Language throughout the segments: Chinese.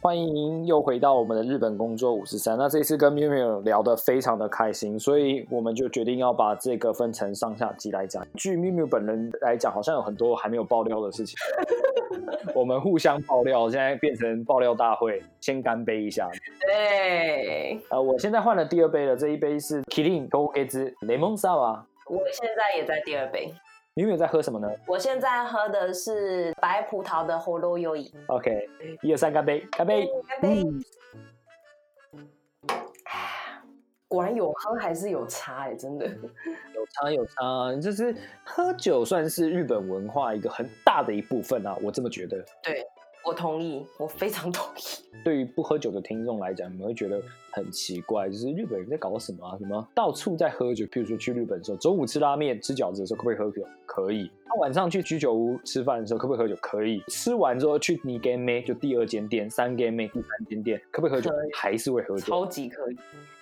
欢迎又回到我们的日本工作五十三。那这一次跟 Miu Miu 聊得非常的开心，所以我们就决定要把这个分成上下集来讲。据 Miu Miu 本人来讲，好像有很多还没有爆料的事情，我们互相爆料，现在变成爆料大会，先干杯一下。对，呃，我现在换了第二杯了，这一杯是 Kirin g o g e z Lemon Sour。我现在也在第二杯。Miu Miu 在喝什么呢我现在喝的是白葡萄的喉咙优饮 o i？OK，一二三，干杯，干杯！干杯！嗯果然有喝还是有差哎、真的。有差有差，就是喝酒算是日本文化一个很大的一部分啊，我这么觉得。对，我同意，我非常同意。对于不喝酒的听众来讲，你们会觉得很奇怪，就是日本人在搞什么啊？什么到处在喝酒？譬如说去日本的时候，中午吃拉面、吃饺子的时候，可不可以喝酒？可以。他晚上去居酒屋吃饭的时候，可不可以喝酒？可以。吃完之后去尼根妹，就第二间店、三间妹、第三间店，可不可以喝酒？还是会喝酒。超级可以。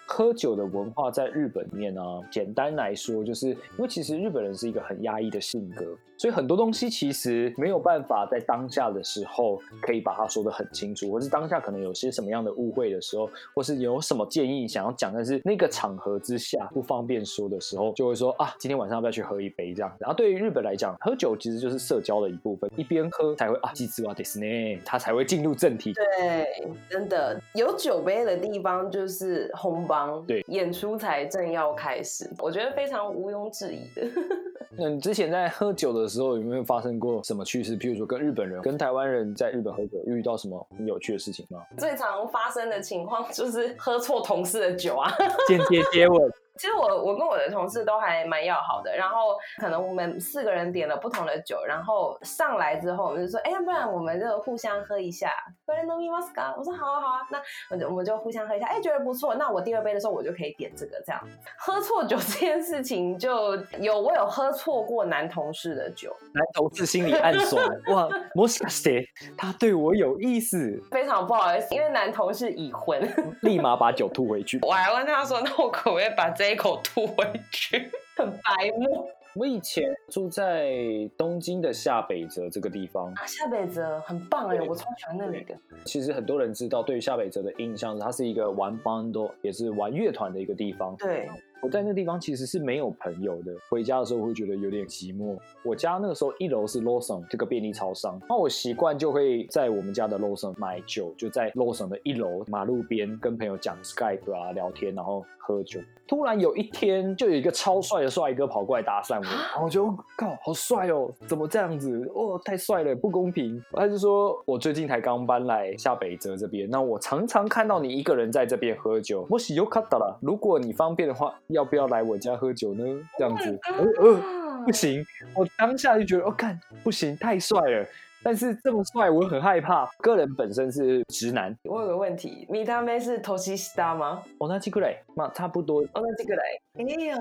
喝酒的文化在日本面呢、简单来说，就是因为其实日本人是一个很压抑的性格，所以很多东西其实没有办法在当下的时候可以把它说得很清楚，或是当下可能有些什么样的误会的时候，或是有什么建议想要讲，但是那个场合之下不方便说的时候，就会说啊，今天晚上要不要去喝一杯这样子。然后对于日本来讲，喝酒其实就是社交的一部分，一边喝才会啊，记住啊，ですね，他才会进入正题。对，真的有酒杯的地方就是红帮，对，演出才正要开始，我觉得非常毋庸置疑的。 那你之前在喝酒的时候有没有发生过什么趣事？譬如说跟日本人、跟台湾人在日本喝酒遇到什么很有趣的事情吗？最常发生的情况就是喝错同事的酒啊。间接接吻，其实我我跟我的同事都还蛮要好的，然后可能我们四个人点了不同的酒，然后上来之后我们就说，哎，要不然我们就互相喝一下。これ飲みますか？我说好啊好啊，那我就我们就互相喝一下，哎，觉得不错，那我第二杯的时候我就可以点这个这样。喝错酒这件事情就有我有喝错过男同事的酒，男同事心里暗爽，哇，もしかして他对我有意思，非常不好意思，因为男同事已婚，立马把酒吐回去。我还问他说，那我可不可以把这 一口吐回去？很白目我以前住在东京的下北泽这个地方，啊，下北泽很棒哎，对我超喜欢那里的。其实很多人知道，对于下北泽的印象是它是一个玩 band，也是玩乐团的一个地方。对，我在那个地方其实是没有朋友的，回家的时候会觉得有点寂寞。我家那个时候一楼是 Lawson 这个便利超商，那我习惯就会在我们家的 Lawson 买酒，就在 Lawson 的一楼马路边跟朋友讲 Skype 啊聊天，然后喝酒。突然有一天，就有一个超帅的帅哥跑过来搭讪我，然后我就靠，好帅哦，怎么这样子？哦，太帅了，不公平。他就说我最近才刚搬来下北泽这边，那我常常看到你一个人在这边喝酒。もしよかったら，如果你方便的话， 要不要来我家喝酒呢？这样子，呃呃，不行，我当下就觉得，哦，看不行，太帅了。但是这么帅，我很害怕。个人本身是直男，我有个问题，米他妹是头西西达吗？哦，那这个嘞，那差不多。哦，那这个来，哎呀，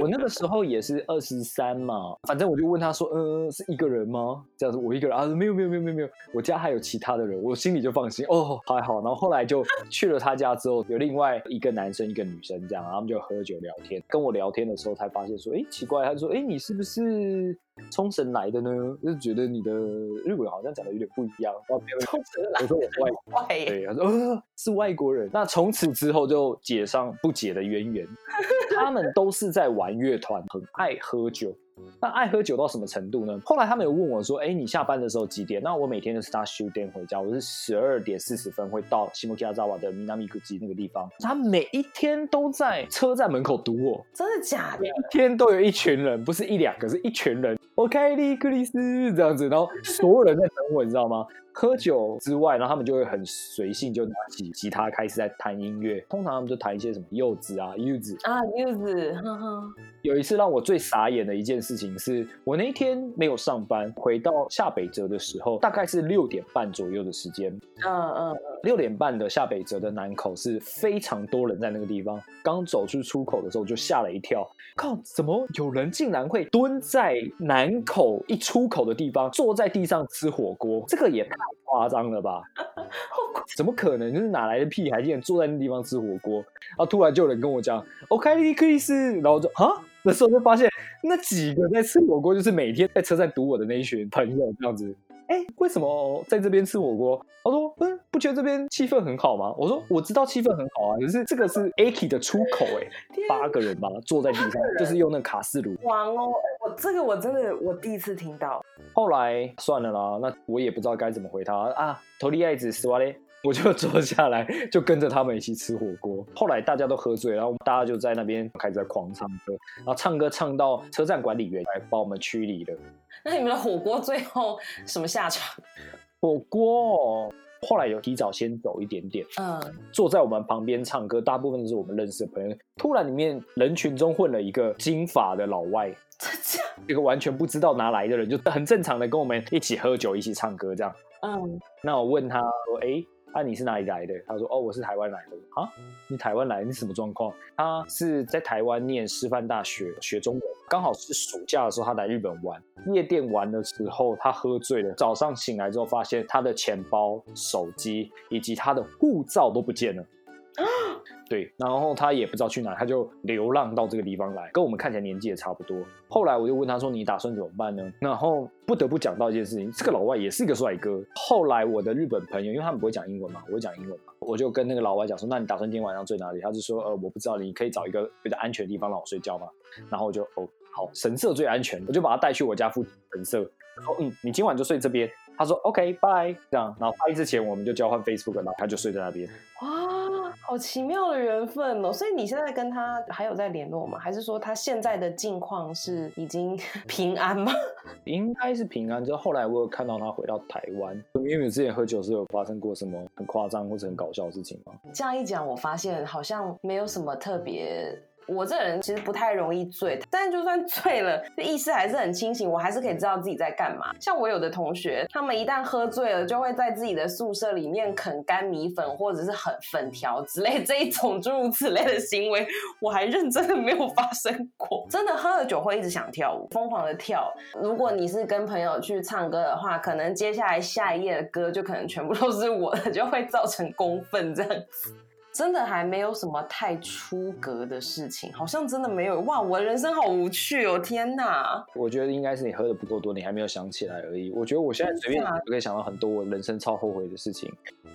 我那个时候也是二十三嘛，反正我就问他说，嗯，是一个人吗？这样子，我一个人啊，没有没有没有没有没有，我家还有其他的人，我心里就放心哦，还好。然后后来就去了他家之后，有另外一个男生一个女生这样，然后他们就喝酒聊天。跟我聊天的时候才发现说，哎，奇怪，他就说，哎，你是不是冲绳来的呢？就是觉得你的日文好像讲的有点不一样。冲绳来我说我是外国 对，他说呃是外国人。那从此之后就解上不解的渊源。他们都是在玩乐团，很爱喝酒。那爱喝酒到什么程度呢？后来他们有问我说：“哎，你下班的时候几点？”那我每天都是搭終電回家，我是十二点四十分会到西摩基亚扎瓦的米纳米古吉那个地方。他每一天都在车站门口堵我，真的假的？一天都有一群人，不是一两个，是一群人。O.K. 利克里斯这样子，然后所有人在等我，你知道吗？喝酒之外，然后他们就会很随性，就拿起吉他开始在弹音乐。通常他们就弹一些什么柚子啊、柚子。啊，柚子，呵呵，有一次让我最傻眼的一件事情是，我那一天没有上班，回到下北泽的时候，大概是六点半左右的时间。嗯嗯嗯，六点半的下北泽的南口是非常多人在那个地方。刚走出出口的时候就吓了一跳，靠，怎么有人竟然会蹲在南口一出口的地方，坐在地上吃火锅？这个也太夸张了吧！怎么可能？就是哪来的屁孩竟然坐在那地方吃火锅？然后突然就有人跟我讲 “OK，利克里斯”，然后我就啊，那时候就发现那几个在吃火锅，就是每天在车站堵我的那一群朋友这样子。哎，为什么在这边吃火锅？他说：“嗯，不觉得这边气氛很好吗？”我说：“我知道气氛很好啊，可是这个是 Aki 的出口 哎，八个人吧，坐在地上，就是用那卡式炉。哇哦，我这个我真的我第一次听到。后来算了啦，那我也不知道该怎么回他啊。头利爱子死哇嘞，我就坐下来，就跟着他们一起吃火锅。后来大家都喝醉，然后大家就在那边开始在狂唱歌，然后唱歌唱到车站管理员来把我们驱离了。那你们的火锅最后什么下场？火锅后来有提早先走一点点，嗯，坐在我们旁边唱歌，大部分都是我们认识的朋友。突然里面人群中混了一个金发的老外，一个完全不知道哪来的人，就很正常的跟我们一起喝酒、一起唱歌这样。嗯，那我问他说：“哎。”啊，你是哪里来的？他说：“哦，我是台湾来的。”啊，你台湾来，你什么状况？他是在台湾念师范大学学中文，刚好是暑假的时候，他来日本玩。夜店玩的时候，他喝醉了。早上醒来之后，发现他的钱包、手机以及他的护照都不见了。对，然后他也不知道去哪，他就流浪到这个地方来，跟我们看起来年纪也差不多。后来我就问他说：“你打算怎么办呢？”然后不得不讲到一件事情，这个老外也是一个帅哥。后来我的日本朋友，因为他们不会讲英文嘛，我会讲英文嘛，我就跟那个老外讲说：“那你打算今天晚上睡哪里？”他就说：“呃，我不知道，你可以找一个比较安全的地方让我睡觉吗？”然后我就哦，好，神社最安全，我就把他带去我家附近神社，说：“嗯，你今晚就睡这边。”他说：“OK，bye。”这样，然后发之前我们就交换 Facebook，然后他就睡在那边。哇，好奇妙的缘分哦！所以你现在跟他还有在联络吗？还是说他现在的境况是已经 平安吗？应该是平安。就后来我有看到他回到台湾。因为之前喝酒是有发生过什么很夸张或者很搞笑的事情吗？这样一讲，我发现好像没有什么特别。我这人其实不太容易醉，但就算醉了，意识还是很清醒，我还是可以知道自己在干嘛。像我有的同学，他们一旦喝醉了，就会在自己的宿舍里面啃干米粉或者是很粉条之类 这一种诸如此类的行为，我还认真的没有发生过。真的喝了酒会一直想跳舞，疯狂的跳。如果你是跟朋友去唱歌的话，可能接下来下一页的歌就可能全部都是我的，就会造成公愤这样子。真的还没有什么太出格的事情，好像真的没有哇！我的人生好无趣哦，天哪！我觉得应该是你喝的不够多，你还没有想起来而已。我觉得我现在随便就可以想到很多我人生超后悔的事情，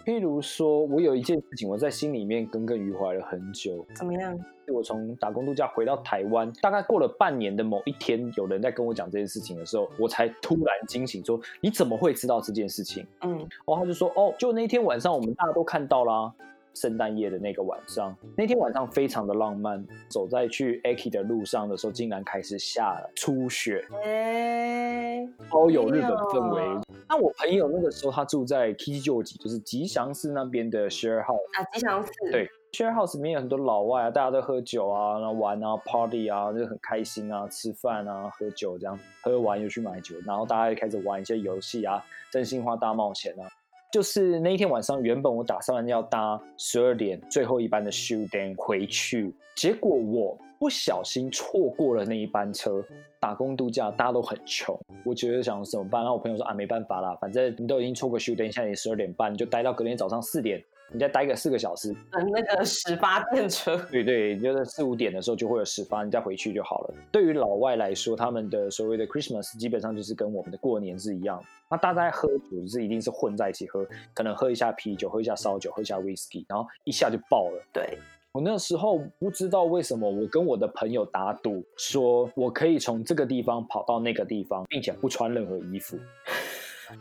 譬如说我有一件事情我在心里面耿耿于怀了很久。怎么样？我从打工度假回到台湾，大概过了半年的某一天，有人在跟我讲这件事情的时候，我才突然惊醒，说你怎么会知道这件事情？嗯，然后他就说哦，就那天晚上我们大家都看到啦。圣诞夜的那个晚上，那天晚上非常的浪漫。走在去 Aki 的路上的时候，竟然开始下了初雪，哎超有日本氛围。那我朋友那个时候他住在 k i j o j i 就是吉祥寺那边的 Share House 啊，吉祥寺对 Share House 里面有很多老外啊，大家都喝酒啊，然后玩啊，Party 啊，就很开心啊，吃饭啊，喝酒这样，喝完又去买酒，然后大家又开始玩一些游戏啊，真心话大冒险啊。就是那一天晚上，原本我打算要搭十二点最后一班的 s h o o t 回去，结果我不小心错过了那一班车。打工度假大家都很穷，我觉得想怎么办？然后我朋友说啊，没办法啦，反正你都已经错过 s h o o t 现在也十二点半，你就待到隔天早上四点。你再待个四个小时，等那个始发电车。对对，就是四五点的时候就会有始发，你再回去就好了。对于老外来说，他们的所谓的 Christmas 基本上就是跟我们的过年是一样。那大家喝酒是一定是混在一起喝，可能喝一下啤酒，喝一下烧酒，喝一下 whisky，然后一下就爆了。对我那时候不知道为什么，我跟我的朋友打赌，说我可以从这个地方跑到那个地方，并且不穿任何衣服。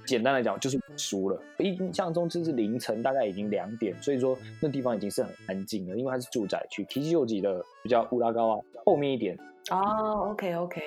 简单来讲，就是输了。印象中就是凌晨大概已经两点，所以说那地方已经是很安静了，因为它是住宅区。提西右吉的比较乌拉高啊，后面一点。哦，OK OK。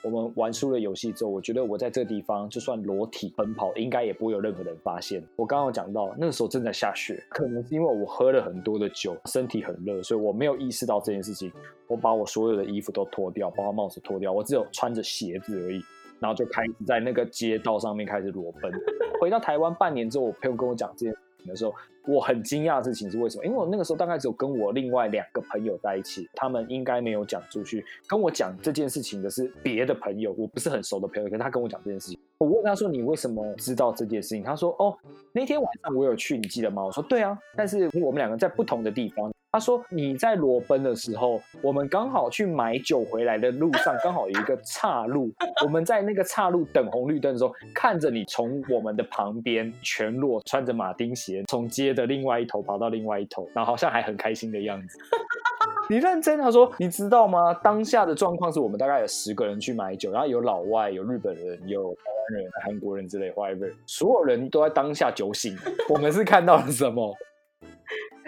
我们玩输了游戏之后，我觉得我在这个地方就算裸体奔跑，应该也不会有任何人发现。我刚刚讲到那个时候正在下雪，可能是因为我喝了很多的酒，身体很热，所以我没有意识到这件事情。我把我所有的衣服都脱掉，包括帽子脱掉，我只有穿着鞋子而已。然后就开始在那个街道上面开始裸奔。回到台湾半年之后，我朋友跟我讲这件事情，的时候，我很惊讶的事情是为什么？因为我那个时候大概只有跟我另外两个朋友在一起，他们应该没有讲出去。跟我讲这件事情的是别的朋友，我不是很熟的朋友，可是他跟我讲这件事情。我问他说：“你为什么知道这件事情？”他说：“哦，那天晚上我有去，你记得吗？”我说：“对啊，但是我们两个在不同的地方。”他说：“你在裸奔的时候，我们刚好去买酒回来的路上，刚好有一个岔路。我们在那个岔路等红绿灯的时候，看着你从我们的旁边全裸穿着马丁鞋，从街的另外一头跑到另外一头，然后好像还很开心的样子。你认真？他说：你知道吗？当下的状况是我们大概有十个人去买酒，然后有老外、有日本人、有台湾人、韩国人之类，whatever，所有人都在当下酒醒。我们是看到了什么？”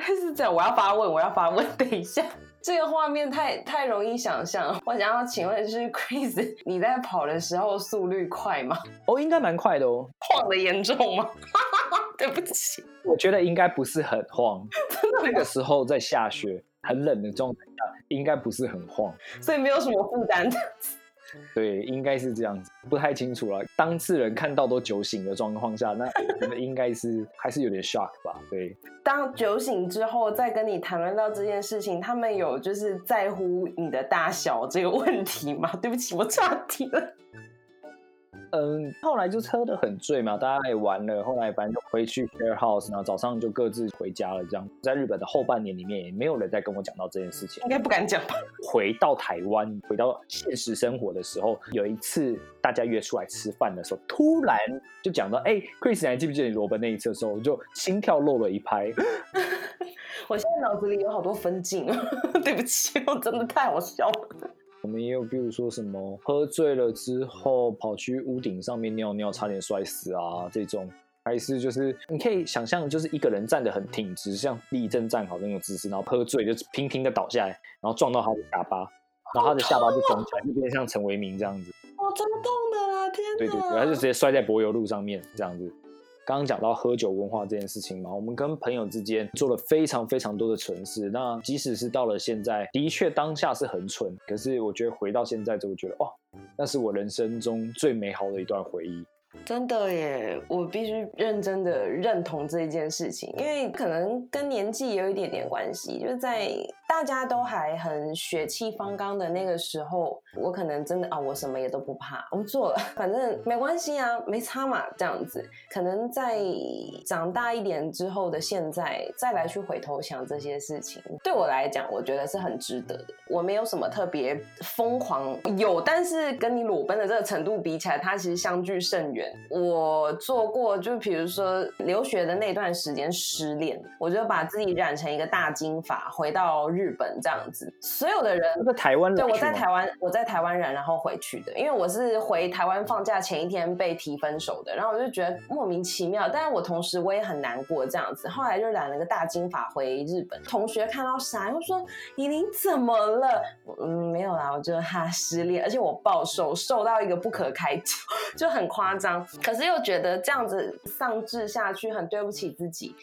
是这样，我要发问，我要发问。等一下，这个画面太太容易想象。我想要请问，就是 Chris，你在跑的时候速率快吗？哦，应该蛮快的哦。晃的严重吗？对不起，我觉得应该不是很晃。真的那个时候在下雪，很冷的状态下，应该不是很晃，所以没有什么负担。对，应该是这样子，不太清楚了。当事人看到都酒醒的状况下，那应该是还是有点 shock 吧。对，当酒醒之后再跟你谈论到这件事情，他们有就是在乎你的大小这个问题吗？对不起，我岔题了。嗯，后来就喝得很醉嘛，大家也玩了。后来反正就回去 share house，然后早上就各自回家了。这样，在日本的后半年里面，也没有人再跟我讲到这件事情。应该不敢讲吧？回到台湾，回到现实生活的时候，有一次大家约出来吃饭的时候，突然就讲到：“哎，Chris，你还记不记得你罗本那一次的时候？”我就心跳漏了一拍。我现在脑子里有好多分镜，对不起，我真的太好笑了。我们也有，比如说什么喝醉了之后跑去屋顶上面尿尿，差点摔死啊这种，还是就是你可以想象，就是一个人站得很挺直，像立正站好那种姿势，然后喝醉就平平的倒下来，然后撞到他的下巴，然后他的下巴就肿起来，就变像陈为民这样子。哦，这么痛的啊！天哪！对对对，他就直接摔在柏油路上面这样子。刚刚讲到喝酒文化这件事情嘛，我们跟朋友之间做了非常非常多的蠢事。那即使是到了现在，的确当下是很蠢，可是我觉得回到现在就会觉得，哦，那是我人生中最美好的一段回忆。真的耶，我必须认真的认同这一件事情，因为可能跟年纪有一点点关系，就在大家都还很血气方刚的那个时候，我可能真的啊，我什么也都不怕，我做了，反正没关系啊，没差嘛，这样子。可能在长大一点之后的现在，再来去回头想这些事情，对我来讲，我觉得是很值得的。我没有什么特别疯狂，有，但是跟你裸奔的这个程度比起来，它其实相距甚远。我做过，就比如说留学的那段时间失恋，我就把自己染成一个大金发，回到日本这样子。所有的人在台湾，对，我在台湾，我在台湾染，然后回去的。因为我是回台湾放假前一天被提分手的，然后我就觉得莫名其妙。但是我同时我也很难过这样子。后来就染了个大金发回日本，同学看到傻，又说：“依琳怎么了？”嗯，没有啦，我就哈失恋，而且我暴瘦，瘦到一个不可开交，就很夸张。可是又觉得这样子丧志下去很对不起自己。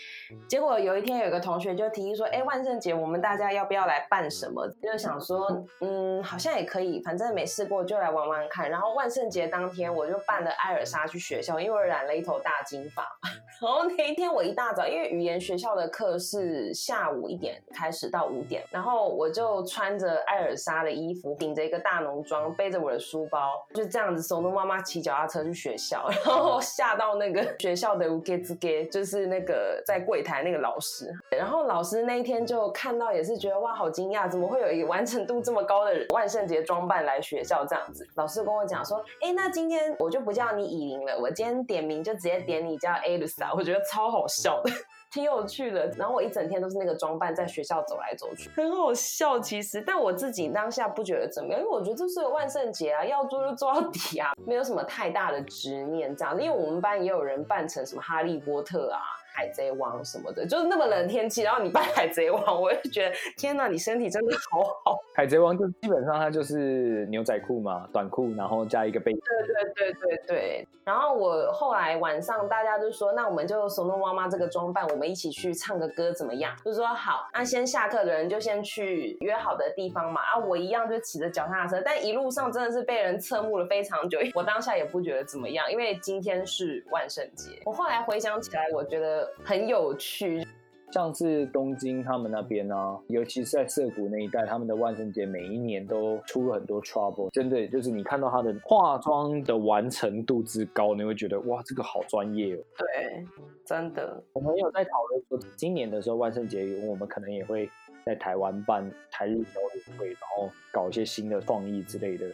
结果有一天有个同学就提议说：“哎，万圣节我们大家要不要来办什么？”就想说，嗯，好像也可以，反正没试过就来玩玩看。然后万圣节当天我就扮了艾尔莎去学校，因为我染了一头大金发。然后那一天我一大早，因为语言学校的课是下午一点开始到五点，然后我就穿着艾尔莎的衣服，顶着一个大浓妆，背着我的书包，就这样子怂恿妈妈骑脚踏车去学校。然后下到那个学校的 get get，就是那个在柜台那个老师。然后老师那一天就看到，也是觉得哇，好惊讶，怎么会有一个完成度这么高的万圣节装扮来学校这样子？老师跟我讲说，哎，那今天我就不叫你以琳了，我今天点名就直接点你叫 Elsa，我觉得超好笑的。挺有趣的，然后我一整天都是那个装扮，在学校走来走去，很好笑。其实，但我自己当下不觉得怎么样，因为我觉得这是个万圣节啊，要做就做到底啊，没有什么太大的执念这样。因为我们班也有人扮成什么哈利波特啊。海贼王什么的，就是那么冷天气，然后你扮海贼王，我就觉得天哪，你身体真的好好。海贼王就基本上它就是牛仔裤嘛，短裤，然后加一个背。对对对对对。然后我后来晚上大家就说，那我们就手弄妈妈这个装扮，我我们一起去唱个歌怎么样？就说好，那先下课的人就先去约好的地方嘛。啊，我一样就骑着脚踏车，但一路上真的是被人侧目了非常久。我当下也不觉得怎么样，因为今天是万圣节。我后来回想起来，我觉得很有趣。像是东京他们那边啊，尤其是在涩谷那一带，他们的万圣节每一年都出了很多 trouble。真的，就是你看到他的化妆的完成度之高，你会觉得哇，这个好专业哦。对，真的。我们有在讨论说，今年的时候万圣节，我们可能也会在台湾办台日交流会，然后搞一些新的创意之类的。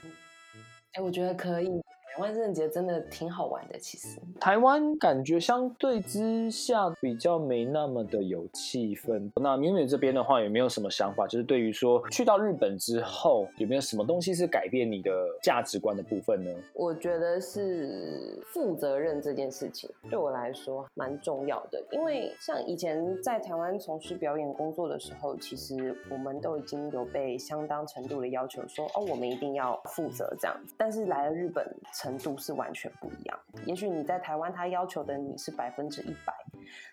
哎，我觉得可以。万圣节真的挺好玩的，其实台湾感觉相对之下比较没那么的有气氛。那敏敏这边的话有没有什么想法？就是对于说去到日本之后，有没有什么东西是改变你的价值观的部分呢？我觉得是负责任这件事情对我来说蛮重要的，因为像以前在台湾从事表演工作的时候，其实我们都已经有被相当程度的要求说哦，我们一定要负责这样子。但是来了日本。程度是完全不一样。也许你在台湾，他要求的你是百分之一百，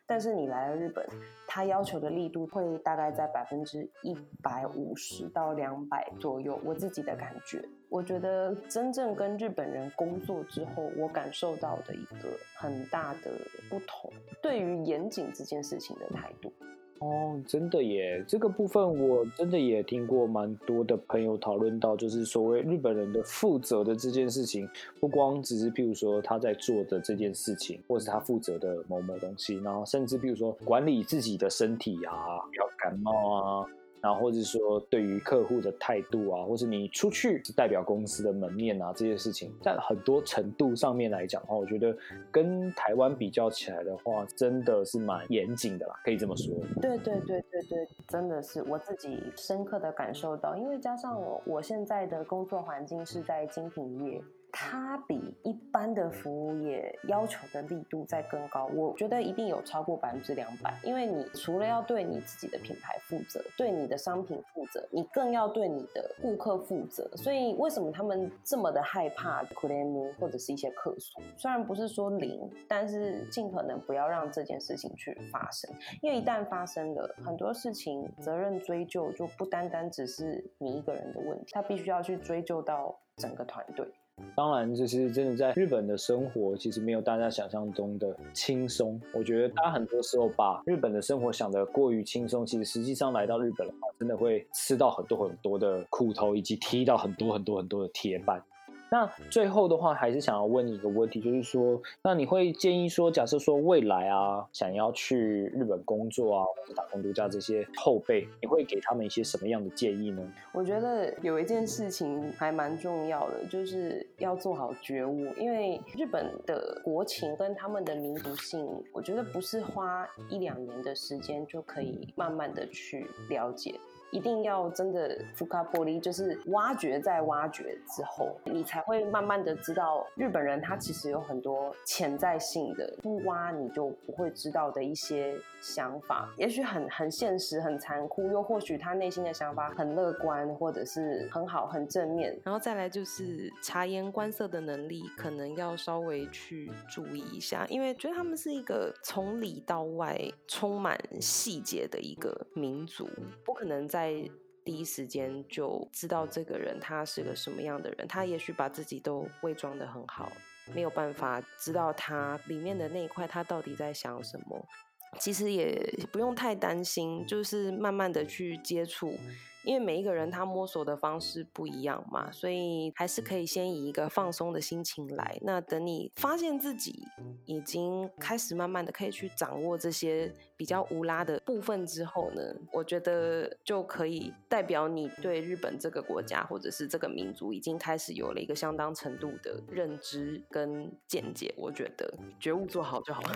但是你来了日本，他要求的力度会大概在百分之一百五十到两百左右。我自己的感觉，我觉得真正跟日本人工作之后，我感受到的一个很大的不同，对于严谨这件事情的态度。哦，真的耶！这个部分我真的也听过蛮多的朋友讨论到，就是所谓日本人的负责的这件事情，不光只是譬如说他在做的这件事情，或是他负责的某某东西，然后甚至譬如说管理自己的身体啊，不要感冒啊。然后，或者说对于客户的态度啊，或是你出去代表公司的门面啊，这些事情，在很多程度上面来讲的话，我觉得跟台湾比较起来的话，真的是蛮严谨的啦，可以这么说。对对对对对，真的是我自己深刻的感受到，因为加上我我现在的工作环境是在精品业。它比一般的服务业要求的力度再更高，我觉得一定有超过百分之两百。因为你除了要对你自己的品牌负责，对你的商品负责，你更要对你的顾客负责。所以为什么他们这么的害怕 claim 或者是一些客诉？虽然不是说零，但是尽可能不要让这件事情去发生。因为一旦发生了，很多事情责任追究就不单单只是你一个人的问题，他必须要去追究到整个团队。当然，就是真的在日本的生活，其实没有大家想象中的轻松。我觉得大家很多时候把日本的生活想得过于轻松，其实实际上来到日本的话，真的会吃到很多很多的苦头，以及踢到很多很多很多的铁板。那最后的话，还是想要问你一个问题，就是说，那你会建议说，假设说未来啊，想要去日本工作啊，或者打工度假这些后辈，你会给他们一些什么样的建议呢？我觉得有一件事情还蛮重要的，就是要做好觉悟，因为日本的国情跟他们的民族性，我觉得不是花一两年的时间就可以慢慢的去了解。一定要真的覆盖玻璃，就是挖掘再挖掘之后，你才会慢慢的知道日本人他其实有很多潜在性的，不挖你就不会知道的一些想法，也许很很现实、很残酷，又或许他内心的想法很乐观，或者是很好、很正面。然后再来就是察言观色的能力，可能要稍微去注意一下，因为觉得他们是一个从里到外充满细节的一个民族，不可能在。在第一时间就知道这个人他是个什么样的人，他也许把自己都伪装的很好，没有办法知道他里面的那一块他到底在想什么。其实也不用太担心，就是慢慢的去接触。因为每一个人他摸索的方式不一样嘛，所以还是可以先以一个放松的心情来。那等你发现自己已经开始慢慢的可以去掌握这些比较无拉的部分之后呢，我觉得就可以代表你对日本这个国家或者是这个民族已经开始有了一个相当程度的认知跟见解。我觉得觉悟做好就好了。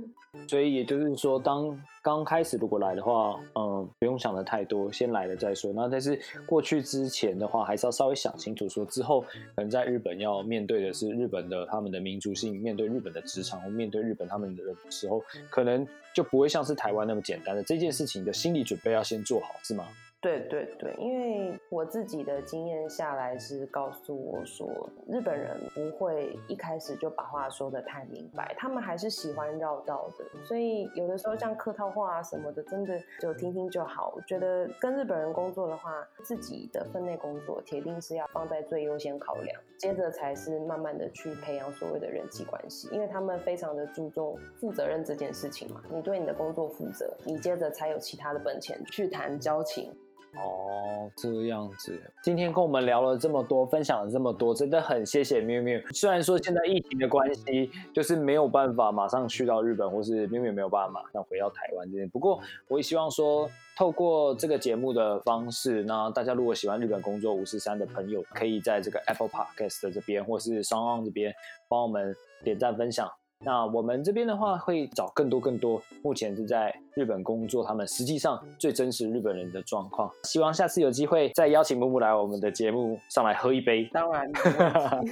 所以也就是说，当刚开始如果来的话，嗯，不用想的太多，先来了再说。那但是过去之前的话，还是要稍微想清楚，说之后可能在日本要面对的是日本的他们的民族性，面对日本的职场，或面对日本他们的时候，可能就不会像是台湾那么简单的这件事情的心理准备要先做好，是吗？对对对，因为我自己的经验下来是告诉我说，日本人不会一开始就把话说的太明白，他们还是喜欢绕道的，所以有的时候像客套话啊什么的，真的就听听就好。我觉得跟日本人工作的话，自己的分内工作铁定是要放在最优先考量，接着才是慢慢的去培养所谓的人际关系，因为他们非常的注重负责任这件事情嘛，你对你的工作负责，你接着才有其他的本钱去谈交情。哦，这样子。今天跟我们聊了这么多，分享了这么多，真的很谢谢喵喵。虽然说现在疫情的关系，就是没有办法马上去到日本，或是喵喵没有办法马上回到台湾这边。不过，我也希望说，透过这个节目的方式，那大家如果喜欢日本工作五十三的朋友，可以在这个 Apple Podcast 这边，或是双浪这边，帮我们点赞分享。那我们这边的话，会找更多更多目前是在日本工作，他们实际上最真实日本人的状况。希望下次有机会再邀请木木来我们的节目上来喝一杯。当然。OK OK，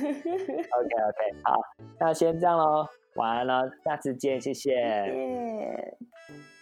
好，那先这样喽，晚安了，下次见，谢谢。谢谢。